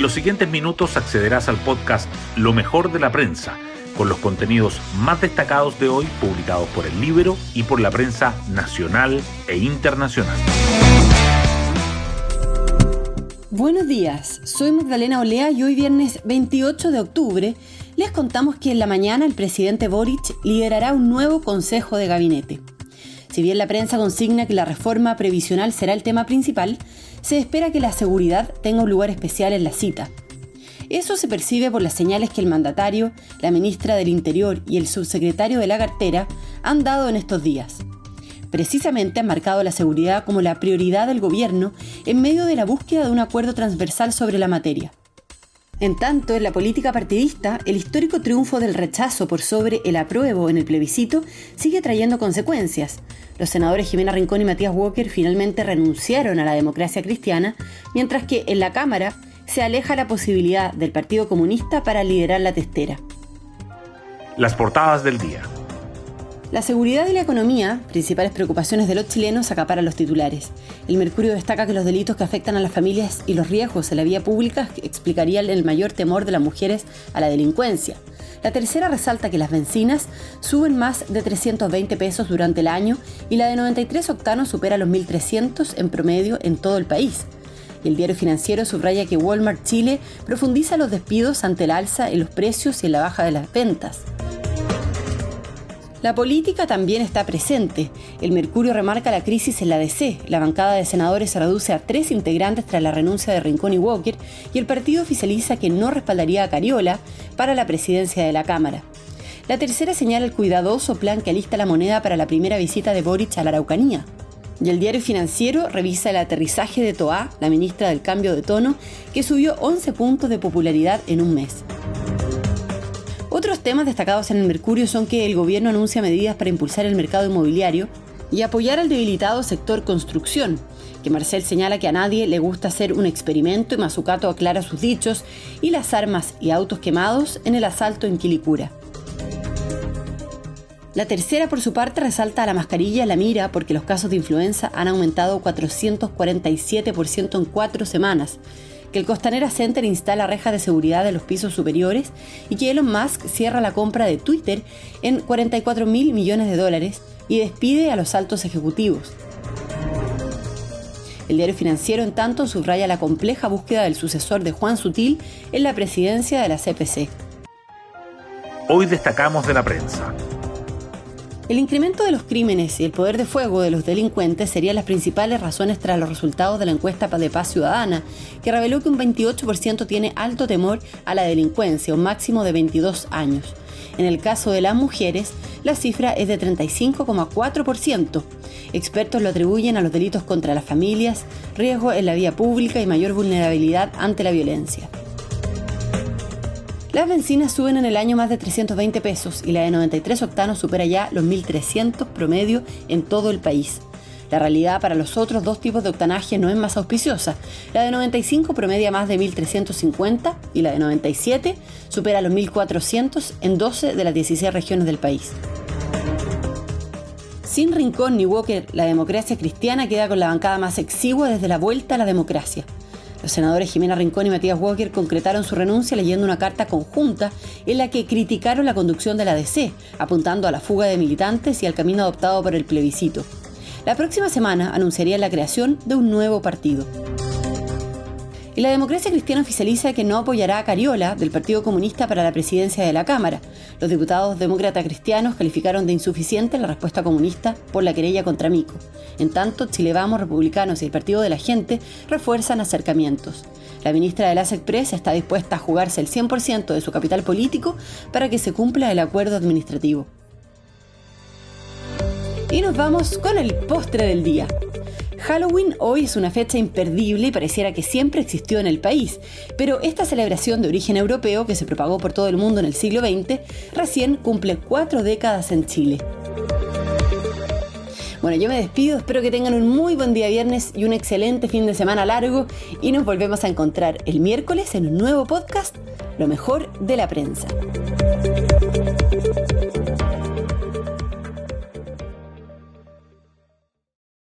En los siguientes minutos accederás al podcast Lo mejor de la prensa, con los contenidos más destacados de hoy publicados por el libro y por la prensa nacional e internacional. Buenos días, soy Magdalena Olea y hoy viernes 28 de octubre les contamos que en la mañana el presidente Boric liderará un nuevo consejo de gabinete. Si bien la prensa consigna que la reforma previsional será el tema principal, se espera que la seguridad tenga un lugar especial en la cita. Eso se percibe por las señales que el mandatario, la ministra del Interior y el subsecretario de la cartera han dado en estos días. Precisamente han marcado la seguridad como la prioridad del gobierno en medio de la búsqueda de un acuerdo transversal sobre la materia. En tanto, en la política partidista, el histórico triunfo del rechazo por sobre el apruebo en el plebiscito sigue trayendo consecuencias. Los senadores Jimena Rincón y Matías Walker finalmente renunciaron a la democracia cristiana, mientras que en la Cámara se aleja la posibilidad del Partido Comunista para liderar la testera. Las portadas del día. La seguridad y la economía, principales preocupaciones de los chilenos, acaparan los titulares. El Mercurio destaca que los delitos que afectan a las familias y los riesgos en la vía pública explicarían el mayor temor de las mujeres a la delincuencia. La tercera resalta que las bencinas suben más de 320 pesos durante el año y la de 93 octanos supera los 1.300 en promedio en todo el país. Y el diario financiero subraya que Walmart Chile profundiza los despidos ante el alza en los precios y en la baja de las ventas. La política también está presente. El Mercurio remarca la crisis en la DC. La bancada de senadores se reduce a tres integrantes tras la renuncia de Rincón y Walker y el partido oficializa que no respaldaría a Cariola para la presidencia de la Cámara. La tercera señala el cuidadoso plan que alista la moneda para la primera visita de Boric a la Araucanía. Y el diario financiero revisa el aterrizaje de Toá, la ministra del Cambio de Tono, que subió 11 puntos de popularidad en un mes. Otros temas destacados en el Mercurio son que el gobierno anuncia medidas para impulsar el mercado inmobiliario y apoyar al debilitado sector construcción, que Marcel señala que a nadie le gusta hacer un experimento y Mazucato aclara sus dichos y las armas y autos quemados en el asalto en Quilicura. La tercera, por su parte, resalta a la mascarilla la mira porque los casos de influenza han aumentado 447% en cuatro semanas que el Costanera Center instala rejas de seguridad en los pisos superiores y que Elon Musk cierra la compra de Twitter en 44 mil millones de dólares y despide a los altos ejecutivos. El diario financiero, en tanto, subraya la compleja búsqueda del sucesor de Juan Sutil en la presidencia de la CPC. Hoy destacamos de la prensa. El incremento de los crímenes y el poder de fuego de los delincuentes serían las principales razones tras los resultados de la encuesta de paz ciudadana, que reveló que un 28% tiene alto temor a la delincuencia, un máximo de 22 años. En el caso de las mujeres, la cifra es de 35,4%. Expertos lo atribuyen a los delitos contra las familias, riesgo en la vía pública y mayor vulnerabilidad ante la violencia. Las bencinas suben en el año más de 320 pesos y la de 93 octanos supera ya los 1.300 promedio en todo el país. La realidad para los otros dos tipos de octanaje no es más auspiciosa. La de 95 promedia más de 1.350 y la de 97 supera los 1.400 en 12 de las 16 regiones del país. Sin Rincón ni Walker, la democracia cristiana queda con la bancada más exigua desde la vuelta a la democracia. Los senadores Jimena Rincón y Matías Walker concretaron su renuncia leyendo una carta conjunta en la que criticaron la conducción de la DC, apuntando a la fuga de militantes y al camino adoptado por el plebiscito. La próxima semana anunciarían la creación de un nuevo partido. Y la democracia cristiana oficializa que no apoyará a Cariola, del Partido Comunista, para la presidencia de la Cámara. Los diputados demócratas cristianos calificaron de insuficiente la respuesta comunista por la querella contra Mico. En tanto, Chile Vamos, Republicanos y el Partido de la Gente refuerzan acercamientos. La ministra de la SECPRES está dispuesta a jugarse el 100% de su capital político para que se cumpla el acuerdo administrativo. Y nos vamos con el postre del día. Halloween hoy es una fecha imperdible y pareciera que siempre existió en el país, pero esta celebración de origen europeo que se propagó por todo el mundo en el siglo XX recién cumple cuatro décadas en Chile. Bueno, yo me despido, espero que tengan un muy buen día viernes y un excelente fin de semana largo y nos volvemos a encontrar el miércoles en un nuevo podcast, Lo mejor de la prensa.